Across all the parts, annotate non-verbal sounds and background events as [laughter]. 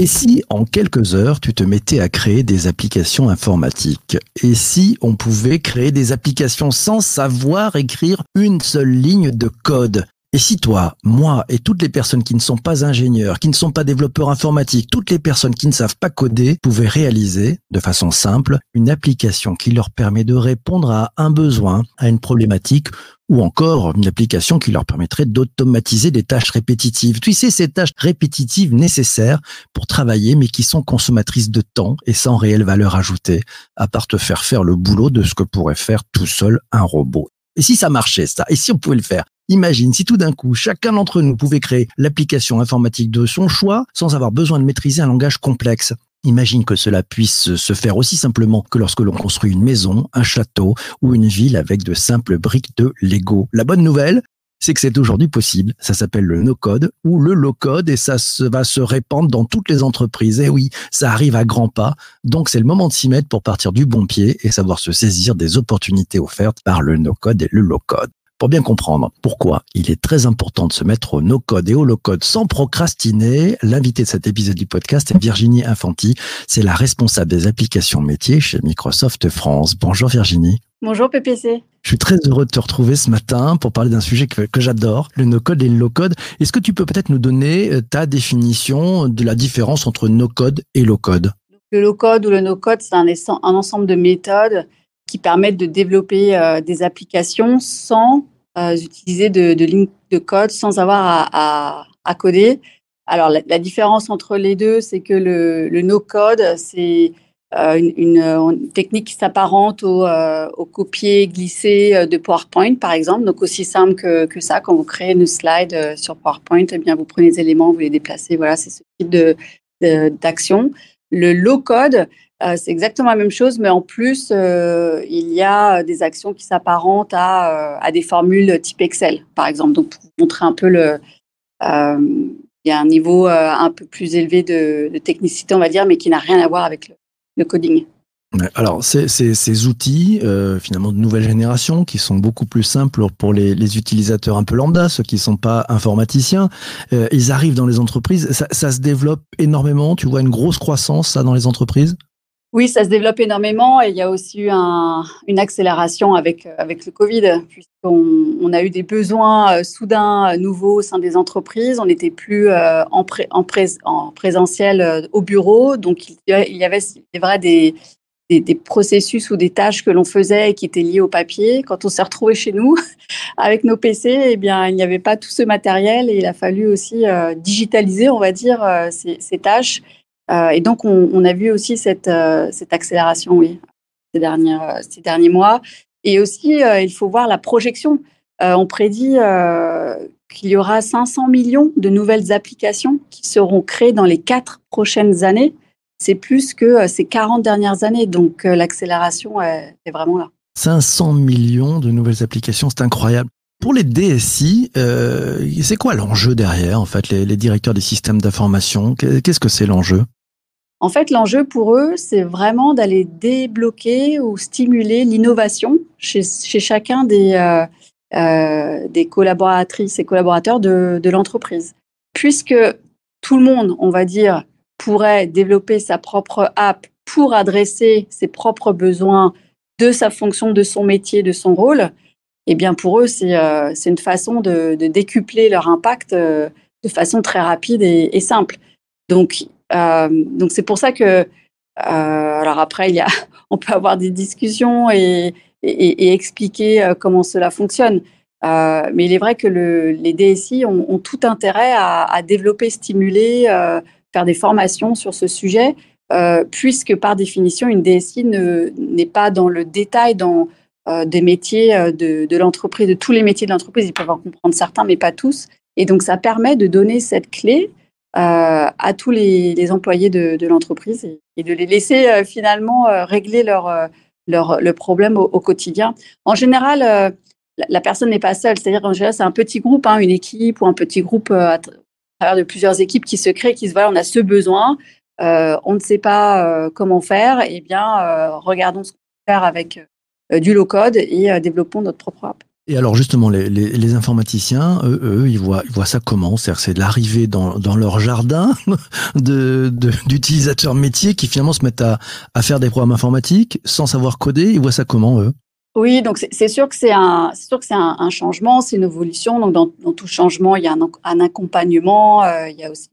Et si en quelques heures tu te mettais à créer des applications informatiques? Et si on pouvait créer des applications sans savoir écrire une seule ligne de code? Et si toi, moi et toutes les personnes qui ne sont pas ingénieurs, qui ne sont pas développeurs informatiques, toutes les personnes qui ne savent pas coder, pouvaient réaliser, de façon simple, une application qui leur permet de répondre à un besoin, à une problématique, ou encore une application qui leur permettrait d'automatiser des tâches répétitives. Tu sais, ces tâches répétitives nécessaires pour travailler, mais qui sont consommatrices de temps et sans réelle valeur ajoutée, à part te faire faire le boulot de ce que pourrait faire tout seul un robot. Et si ça marchait, ça? Et si on pouvait le faire? Imagine si tout d'un coup, chacun d'entre nous pouvait créer l'application informatique de son choix sans avoir besoin de maîtriser un langage complexe. Imagine que cela puisse se faire aussi simplement que lorsque l'on construit une maison, un château ou une ville avec de simples briques de Lego. La bonne nouvelle, c'est que c'est aujourd'hui possible. Ça s'appelle le no-code ou le low-code et ça va se répandre dans toutes les entreprises. Et oui, ça arrive à grands pas. Donc c'est le moment de s'y mettre pour partir du bon pied et savoir se saisir des opportunités offertes par le no-code et le low-code. Pour bien comprendre pourquoi il est très important de se mettre au no-code et au low-code sans procrastiner, l'invité de cet épisode du podcast est Virginie Infanti. C'est la responsable des applications métiers chez Microsoft France. Bonjour Virginie. Bonjour PPC. Je suis très heureux de te retrouver ce matin pour parler d'un sujet que, que j'adore, le no-code et le low-code. Est-ce que tu peux peut-être nous donner euh, ta définition de la différence entre no-code et low-code? Le low-code ou le no-code, c'est un, un ensemble de méthodes qui permettent de développer euh, des applications sans euh, utiliser de, lignes de code, sans avoir à, coder. Alors, la, différence entre les deux, c'est que le, no-code, c'est euh, une, technique qui s'apparente au, copier-glisser de PowerPoint, par exemple. Donc, aussi simple que, ça, quand vous créez une slide sur PowerPoint, eh bien, vous prenez les éléments, vous les déplacez. Voilà, c'est ce type d'action. De, le low-code, euh, c'est exactement la même chose, mais en plus, euh, il y a des actions qui s'apparentent à, euh, à, des formules type Excel, par exemple. Donc, pour montrer un peu le. Euh, il y a un niveau euh, un peu plus élevé de, technicité, on va dire, mais qui n'a rien à voir avec le, coding. Alors, c'est ces outils, euh, finalement, de nouvelle génération, qui sont beaucoup plus simples pour les, utilisateurs un peu lambda, ceux qui ne sont pas informaticiens, euh, ils arrivent dans les entreprises. Ça, ça, se développe énormément. Tu vois une grosse croissance, ça, dans les entreprises? Oui, ça se développe énormément et il y a aussi eu un, une accélération avec, avec le Covid, puisqu'on on a eu des besoins euh, soudains euh, nouveaux au sein des entreprises. On n'était plus euh, en, pré, en, pré, en, présentiel euh, au bureau, donc il y avait, des, processus ou des tâches que l'on faisait et qui étaient liées au papier. Quand on s'est retrouvé chez nous [laughs] avec nos PC, eh bien, il n'y avait pas tout ce matériel et il a fallu aussi euh, digitaliser, on va dire, euh, ces tâches. Euh, et donc, on, a vu aussi cette, euh, accélération, oui, ces, dernières, ces derniers mois. Et aussi, euh, il faut voir la projection. on prédit qu'il y aura 500 millions de nouvelles applications qui seront créées dans les quatre prochaines années. C'est plus que ces 40 dernières années. Donc, l'accélération est, vraiment là. 500 millions de nouvelles applications, c'est incroyable. Pour les DSI, euh, c'est quoi l'enjeu derrière, en fait, les directeurs des systèmes d'information? Qu'est-ce que c'est l'enjeu? En fait, l'enjeu pour eux, c'est vraiment d'aller débloquer ou stimuler l'innovation chez, chacun des, euh, euh, des collaboratrices et collaborateurs de, l'entreprise. Puisque tout le monde, on va dire, pourrait développer sa propre app pour adresser ses propres besoins de sa fonction, de son métier, de son rôle, eh bien pour eux, c'est euh, une façon de, décupler leur impact de façon très rapide et simple. Donc, euh, donc c'est pour ça que, euh, alors après, il y a, [laughs] on peut avoir des discussions et, expliquer euh, comment cela fonctionne. Mais il est vrai que le, les DSI ont, tout intérêt à, développer, stimuler, faire des formations sur ce sujet, puisque par définition, une DSI n'est pas dans le détail dans des métiers de, de l'entreprise, de tous les métiers de l'entreprise. Ils peuvent en comprendre certains, mais pas tous. Et donc, ça permet de donner cette clé à tous les, les, employés de, de l'entreprise et, de les laisser euh, finalement euh, régler leur, euh, leur, le problème au, au, quotidien. En général, euh, la, la, personne n'est pas seule, c'est-à-dire qu'en général, c'est un petit groupe, hein, une équipe ou un petit groupe à, travers de plusieurs équipes qui se créent, qui se voient, on a ce besoin. on ne sait pas comment faire, eh bien, regardons ce qu'on peut faire avec du low-code et développons notre propre app. Et alors justement, les, informaticiens, eux, ils, voient, ça comment? C'est l'arrivée dans, dans, leur jardin [laughs] d'utilisateurs métiers qui finalement se mettent à, faire des programmes informatiques sans savoir coder. Ils voient ça comment, eux? Oui, donc c'est sûr que c'est un, changement, c'est une évolution. Donc dans, tout changement, il y a un, accompagnement, euh, il y a aussi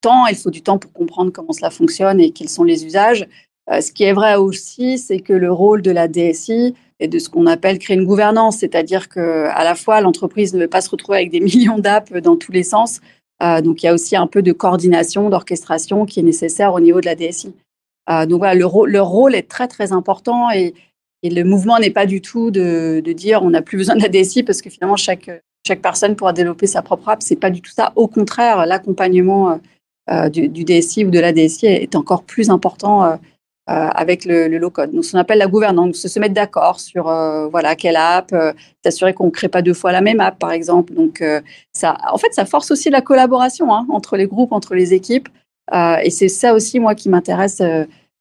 temps. Il faut du temps pour comprendre comment cela fonctionne et quels sont les usages. Euh, ce qui est vrai aussi, c'est que le rôle de la DSI est de ce qu'on appelle créer une gouvernance, c'est-à-dire que à la fois l'entreprise ne veut pas se retrouver avec des [laughs] millions d'apps dans tous les sens. Euh, donc il y a aussi un peu de coordination, d'orchestration qui est nécessaire au niveau de la DSI. Euh, donc voilà, le, le rôle est très très important et et le mouvement n'est pas du tout de, dire on n'a plus besoin de la DSI parce que finalement chaque, chaque personne pourra développer sa propre app. C'est pas du tout ça. Au contraire, l'accompagnement euh, du, DSI ou de la DSI est encore plus important avec le, le, low code. Donc, ce qu'on appelle la gouvernance, se, se mettre d'accord sur euh, voilà quelle app, euh, s'assurer qu'on ne crée pas deux fois la même app, par exemple. Donc, ça, en fait, ça force aussi la collaboration hein, entre les groupes, entre les équipes. et c'est ça aussi, moi, qui m'intéresse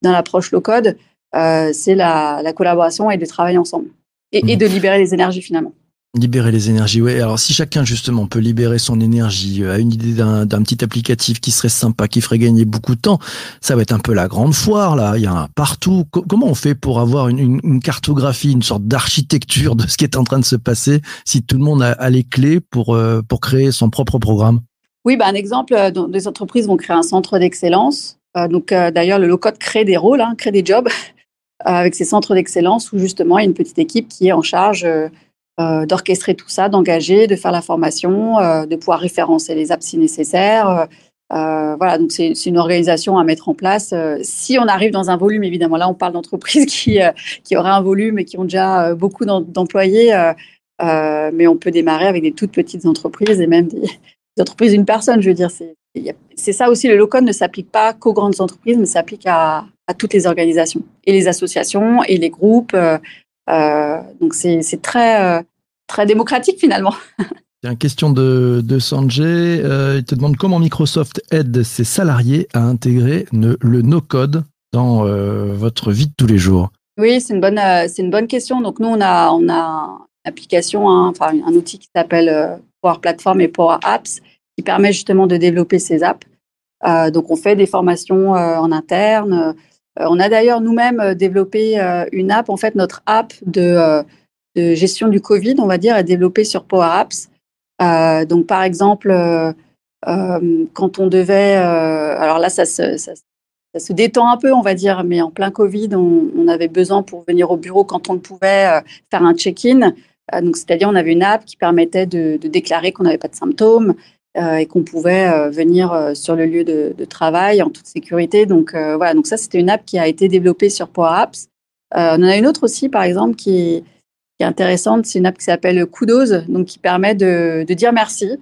dans l'approche low code. Euh, c'est la, la, collaboration et de travailler ensemble. Et, et, mmh. de libérer les énergies finalement. Libérer les énergies, oui. Alors si chacun justement peut libérer son énergie, euh, a une idée d'un petit applicatif qui serait sympa, qui ferait gagner beaucoup de temps, ça va être un peu la grande foire là. Il y en a partout. comment on fait pour avoir une, cartographie, une sorte d'architecture de ce qui est en train de se passer si tout le monde a, les clés pour euh, pour créer son propre programme? Oui, bah un exemple, dont les entreprises vont créer un centre d'excellence. Euh, donc d'ailleurs, le low-code crée des rôles, hein, crée des jobs. [laughs] Euh, avec ces centres d'excellence où justement il y a une petite équipe qui est en charge euh, euh, d'orchestrer tout ça, d'engager, de faire la formation, de pouvoir référencer les apps si nécessaire. voilà, donc c'est une organisation à mettre en place. si on arrive dans un volume, évidemment, là on parle d'entreprises [laughs] qui, qui auraient un volume et qui ont déjà beaucoup d'employés, mais on peut démarrer avec des toutes petites entreprises et même des, entreprises d'une personne. Je veux dire, c'est ça aussi, le low-code ne s'applique pas qu'aux grandes entreprises, mais s'applique à toutes les organisations et les associations et les groupes. Euh, euh, donc c'est très, euh, très démocratique finalement. [laughs] Une question de, de Sanjay. il te demande comment Microsoft aide ses salariés à intégrer le, le no-code dans votre vie de tous les jours? Oui, c'est une bonne, c'est une bonne question. Donc nous, on a, on a une application, hein, enfin un outil qui s'appelle Power Platform et Power Apps, qui permet justement de développer ces apps. donc on fait des formations en interne. Euh, on a d'ailleurs nous-mêmes euh, développé euh, une app, en fait notre app de, gestion du Covid, on va dire, est développée sur Power Apps. donc par exemple, quand on devait, alors là ça se, détend un peu, on va dire, mais en plein Covid, on, avait besoin pour venir au bureau quand on ne pouvait faire un check-in. donc c'est-à-dire on avait une app qui permettait de, déclarer qu'on n'avait pas de symptômes, et qu'on pouvait euh, venir euh, sur le lieu de, travail en toute sécurité. Donc voilà, donc ça c'était une app qui a été développée sur Power Apps. on en a une autre aussi, par exemple, qui est, intéressante. C'est une app qui s'appelle Kudos, donc qui permet de, dire merci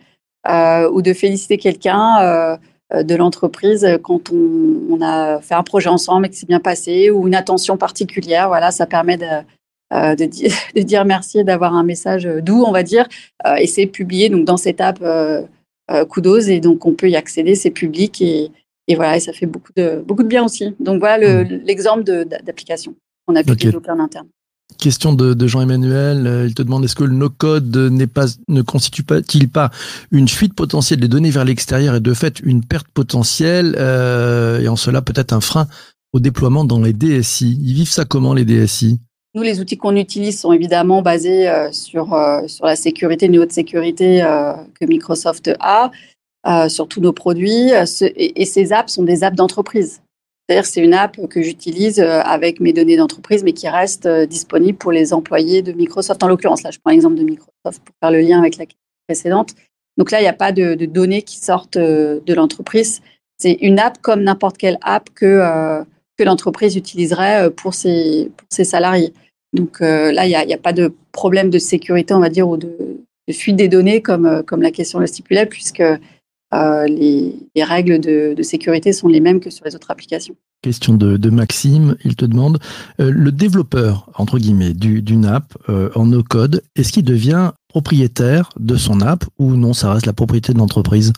ou de féliciter quelqu'un de l'entreprise quand on, a fait un projet ensemble et que c'est bien passé ou une attention particulière. Voilà, ça permet de, euh, de, di [laughs] de, dire merci et d'avoir un message doux, on va dire. Euh, et c'est publié donc dans cette app euh, euh, Kudos et donc on peut y accéder, c'est public et, et, voilà, et ça fait beaucoup de, beaucoup de bien aussi. Donc voilà mmh. l'exemple le, d'application qu'on a pu okay. développer en interne. Question de, de Jean-Emmanuel, euh, il te demande est-ce que le no-code pas, ne constitue-t-il pas une fuite potentielle des données vers l'extérieur et de fait une perte potentielle euh, et en cela peut-être un frein au déploiement dans les DSI Ils vivent ça comment les DSI nous, les outils qu'on utilise sont évidemment basés euh, sur, euh, sur la sécurité, le niveau de sécurité euh, que Microsoft a sur tous nos produits. Et, ces apps sont des apps d'entreprise. C'est-à-dire c'est une app que j'utilise avec mes données d'entreprise, mais qui reste disponible pour les employés de Microsoft. En l'occurrence, là, je prends l'exemple de Microsoft pour faire le lien avec la question précédente. Donc là, il n'y a pas de, données qui sortent de l'entreprise. C'est une app comme n'importe quelle app que que l'entreprise utiliserait pour ses, pour ses salariés. Donc euh, là, il n'y a, a, pas de problème de sécurité, on va dire, ou de, de fuite des données, comme, comme la question le stipulait, puisque euh, les, les, règles de, de, sécurité sont les mêmes que sur les autres applications. Question de, de Maxime, il te demande, euh, le développeur, entre guillemets, d'une du, app euh, en no-code, est-ce qu'il devient propriétaire de son app ou non, ça reste la propriété de l'entreprise?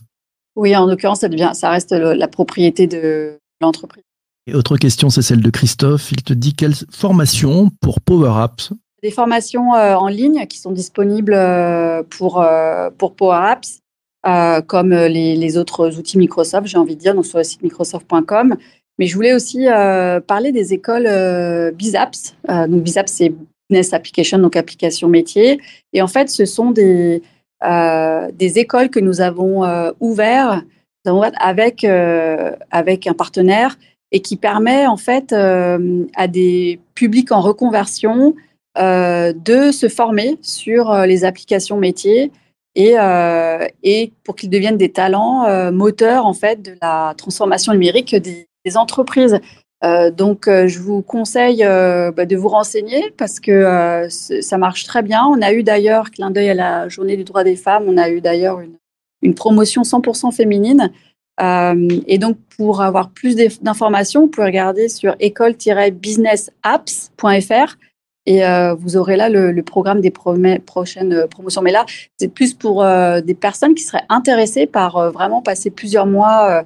Oui, en l'occurrence, ça, devient, ça reste le, la propriété de, l'entreprise. Et autre question, c'est celle de Christophe. Il te dit quelle formation pour Power Apps? Des formations euh, en ligne qui sont disponibles euh, pour, euh, pour Power Apps, comme les, les, autres outils Microsoft, j'ai envie de dire, donc sur le site microsoft.com. Mais je voulais aussi parler des écoles BizApps. donc BizApps, c'est Business Application, donc application métier. Et en fait, ce sont des, des écoles que nous avons ouvertes avec, avec un partenaire et qui permet en fait euh, à des publics en reconversion euh, de se former sur euh, les applications métiers et, pour qu'ils deviennent des talents moteurs en fait de la transformation numérique des, entreprises. donc, je vous conseille bah, de vous renseigner parce que ça marche très bien. On a eu d'ailleurs, clin d'œil à la journée du droit des femmes, on a eu d'ailleurs une, promotion 100% féminine et donc, pour avoir plus d'informations, vous pouvez regarder sur école-businessapps.fr et euh, vous aurez là le, programme des prochaines euh, promotions. Mais là, c'est plus pour des personnes qui seraient intéressées par vraiment passer plusieurs mois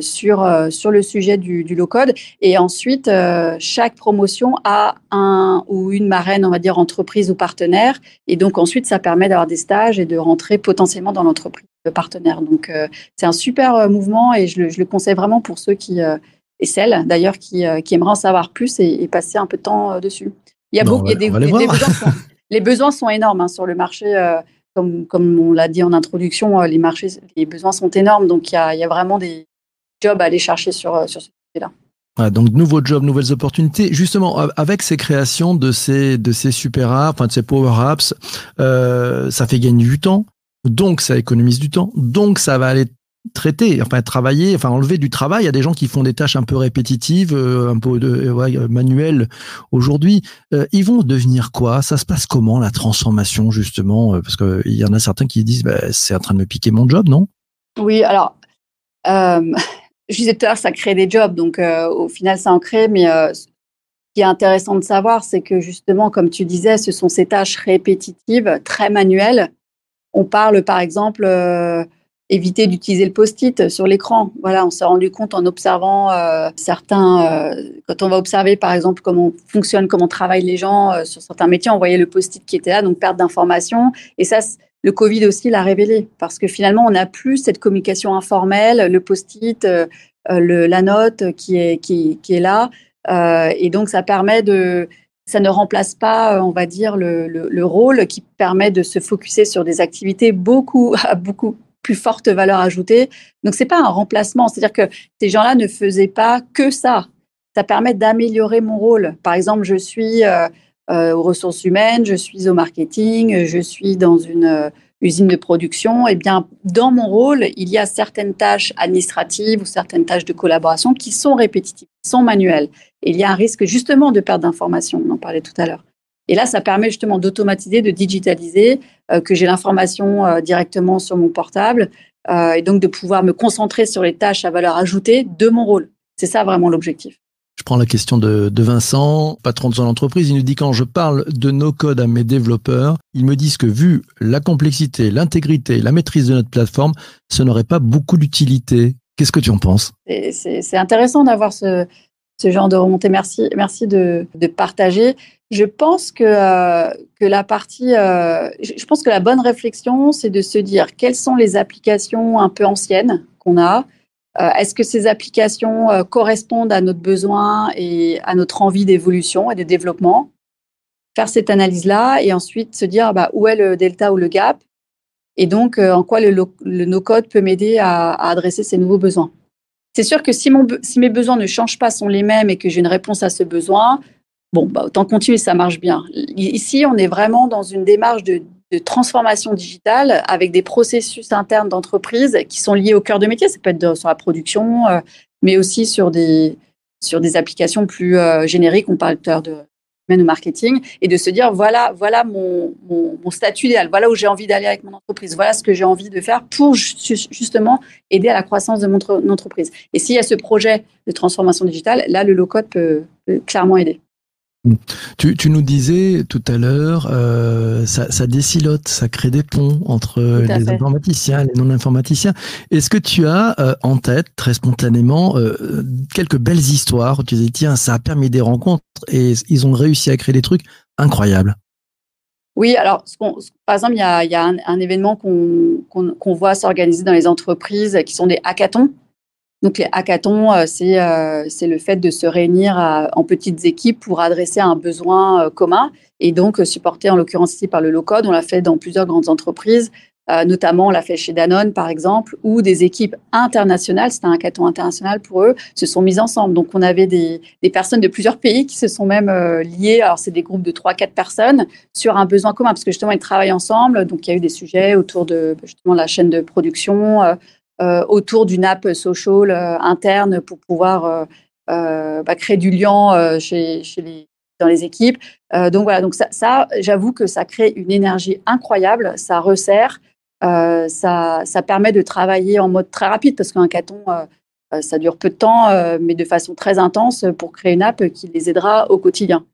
sur, sur le sujet du, du low-code. Et ensuite, chaque promotion a un ou une marraine, on va dire, entreprise ou partenaire. Et donc, ensuite, ça permet d'avoir des stages et de rentrer potentiellement dans l'entreprise partenaires. Donc, euh, c'est un super euh, mouvement et je le, conseille vraiment pour ceux qui, euh, et celles d'ailleurs, qui, qui, aimeraient en savoir plus et, passer un peu de temps dessus. Il y a beaucoup, des, besoins sont, [laughs] les besoins sont énormes hein, sur le marché. Comme, on l'a dit en introduction, les marchés, les besoins sont énormes. Donc, il y a, vraiment des jobs à aller chercher sur, sur ce sujet-là. donc nouveaux jobs, nouvelles opportunités. Justement, avec ces créations de ces de ces super apps, enfin de ces power apps, ça fait gagner du temps, donc, ça économise du temps. Donc, ça va aller traiter, enfin travailler, enfin enlever du travail. Il a des gens qui font des tâches un peu répétitives, euh, un peu euh, manuelles aujourd'hui. Euh, ils vont devenir quoi? Ça se passe comment la transformation justement? Parce qu'il y en a certains qui disent bah, c'est en train de me piquer mon job, non? Oui, alors [laughs] je disais tout à l'heure ça crée des jobs, donc au final ça en crée, mais ce qui est intéressant de savoir, c'est que justement, comme tu disais, ce sont ces tâches répétitives, très manuelles, on parle par exemple éviter d'utiliser le post-it sur l'écran. Voilà, on s'est rendu compte en observant euh, certains, euh, quand on va observer par exemple comment fonctionne, comment travaillent les gens sur certains métiers, on voyait le post-it qui était là, donc perte d'information. Et ça, le Covid aussi l'a révélé parce que finalement, on n'a plus cette communication informelle, le post-it, la note qui est, là. et donc, ça permet de ça ne remplace pas, euh, on va dire, le, rôle qui permet de se focuser sur des activités beaucoup, [laughs] beaucoup plus forte valeur ajoutée. Donc, c'est pas un remplacement. C'est-à-dire que ces gens-là ne faisaient pas que ça. Ça permet d'améliorer mon rôle. Par exemple, je suis euh, euh, aux ressources humaines, je suis au marketing, je suis dans une usine de production. Eh bien, dans mon rôle, il y a certaines tâches administratives ou certaines tâches de collaboration qui sont répétitives, sont manuelles il y a un risque justement de perte d'information, on en parlait tout à l'heure. Et là, ça permet justement d'automatiser, de digitaliser, euh, que j'ai l'information euh, directement sur mon portable euh, et donc de pouvoir me concentrer sur les tâches à valeur ajoutée de mon rôle. C'est ça vraiment l'objectif. Je prends la question de, de, Vincent, patron de son entreprise. Il nous dit quand je parle de nos codes à mes développeurs, ils me disent que vu la complexité, l'intégrité, la maîtrise de notre plateforme, ce n'aurait pas beaucoup d'utilité. Qu'est-ce que tu en penses? C'est intéressant d'avoir ce, ce genre de remontée. Merci, merci de, de partager. Je pense que, euh, que la partie, euh, je pense que la bonne réflexion, c'est de se dire quelles sont les applications un peu anciennes qu'on a. Euh, est-ce que ces applications correspondent à notre besoin et à notre envie d'évolution et de développement? Faire cette analyse-là et ensuite se dire bah, où est le delta ou le gap? Et donc en quoi le, le no-code peut m'aider à, adresser ces nouveaux besoins? C'est sûr que si mes besoins ne changent pas, sont les mêmes et que j'ai une réponse à ce besoin, bon, bah, autant continuer, ça marche bien. Ici, on est vraiment dans une démarche de, transformation digitale avec des processus internes d'entreprise qui sont liés au cœur de métier. Ça peut être sur la production, euh, mais aussi sur des, sur des applications plus euh, génériques. On parle à l'heure de au marketing et de se dire voilà voilà mon, mon, statut idéal, voilà où j'ai envie d'aller avec mon entreprise, voilà ce que j'ai envie de faire pour justement aider à la croissance de mon, entreprise. Et s'il y a ce projet de transformation digitale, là le low code peut, clairement aider. Tu, tu nous disais tout à l'heure, euh, ça, ça décilote, ça crée des ponts entre les fait. informaticiens et les non-informaticiens. Est-ce que tu as euh, en tête, très spontanément, euh, quelques belles histoires où tu dis, tiens, ça a permis des rencontres et ils ont réussi à créer des trucs incroyables? Oui, alors, ce qu'on- ce- par exemple, il y a, il y a un, un événement qu'on voit s'organiser dans les entreprises qui sont des hackathons. Donc, les hackathons, euh, c'est euh, c'est le fait de se réunir à- en petites équipes pour adresser un besoin euh, commun et donc euh, supporté en l'occurrence ici par le low-code. On l'a fait dans plusieurs grandes entreprises, euh, notamment on l'a fait chez Danone, par exemple, où des équipes internationales, c'était un hackathon international pour eux, se sont mises ensemble. Donc, on avait des, des personnes de plusieurs pays qui se sont même euh, liées. Alors, c'est des groupes de 3-4 personnes sur un besoin commun, parce que justement, ils travaillent ensemble. Donc, il y a eu des sujets autour de justement la chaîne de production, euh, euh, autour d'une app social euh, interne pour pouvoir euh, euh, bah, créer du lien euh, chez, chez dans les équipes. Euh, donc voilà, donc ça, j'avoue que ça crée une énergie incroyable, ça resserre, euh, ça, ça permet de travailler en mode très rapide, parce qu'un caton, euh, euh, ça dure peu de temps, euh, mais de façon très intense pour créer une app qui les aidera au quotidien.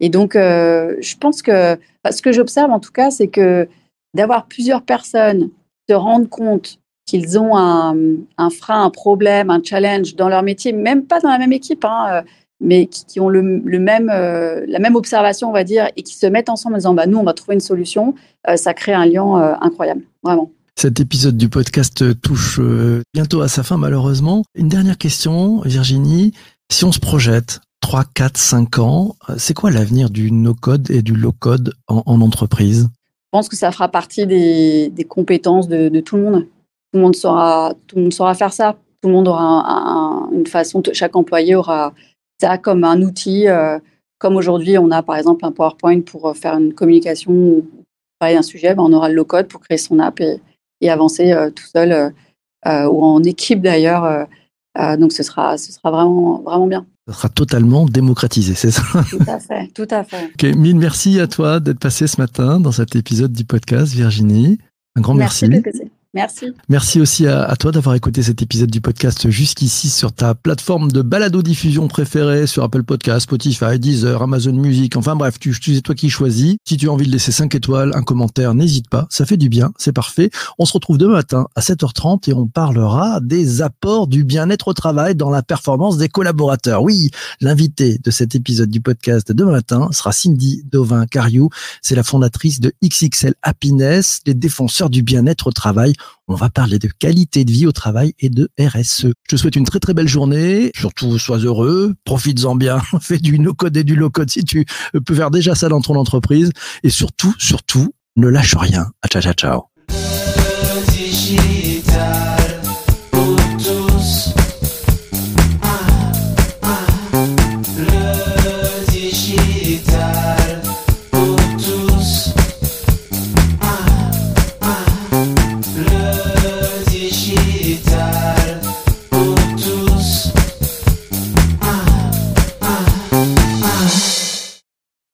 Et donc, euh, je pense que ce que j'observe en tout cas, c'est que d'avoir plusieurs personnes se rendre compte qu'ils ont un, un, frein, un problème, un challenge dans leur métier, même pas dans la même équipe, hein, mais qui, qui ont le, le même, euh, la même observation, on va dire, et qui se mettent ensemble en disant bah, nous, on va trouver une solution, euh, ça crée un lien euh, incroyable, vraiment. Cet épisode du podcast touche euh, bientôt à sa fin, malheureusement. Une dernière question, Virginie. Si on se projette 3, 4, 5 ans, c'est quoi l'avenir du no-code et du low-code en, en, entreprise? Je pense que ça fera partie des, des compétences de, de, tout le monde. Tout le monde, saura, tout le monde saura faire ça. Tout le monde aura un, un, une façon, chaque employé aura ça comme un outil. Euh, comme aujourd'hui, on a par exemple un PowerPoint pour faire une communication ou parler d'un sujet, ben on aura le low-code pour créer son app et, et avancer euh, tout seul euh, ou en équipe d'ailleurs. euh, donc ce sera, ce sera vraiment, vraiment bien. Ça sera totalement démocratisé, c'est ça? Tout à fait, tout à fait. Okay, mille merci à toi d'être passé ce matin dans cet épisode du podcast, Virginie. Un grand merci. merci. Merci. Merci aussi à, toi d'avoir écouté cet épisode du podcast jusqu'ici sur ta plateforme de balado-diffusion préférée, sur Apple Podcast, Spotify, Deezer, Amazon Music. Enfin bref, tu, tu toi qui choisis. Si tu as envie de laisser 5 étoiles, un commentaire, n'hésite pas. Ça fait du bien, c'est parfait. On se retrouve demain matin à 7h30 et on parlera des apports du bien-être au travail dans la performance des collaborateurs. Oui, l'invité de cet épisode du podcast demain matin sera Cindy Dovin-Cariou. C'est la fondatrice de XXL Happiness, les défenseurs du bien-être au travail. On va parler de qualité de vie au travail et de RSE. Je te souhaite une très très belle journée. Surtout, sois heureux, profites-en bien, [laughs] fais du no-code et du low-code si tu peux faire déjà ça dans ton entreprise. Et surtout, surtout, ne lâche rien. Ciao, ciao, ciao.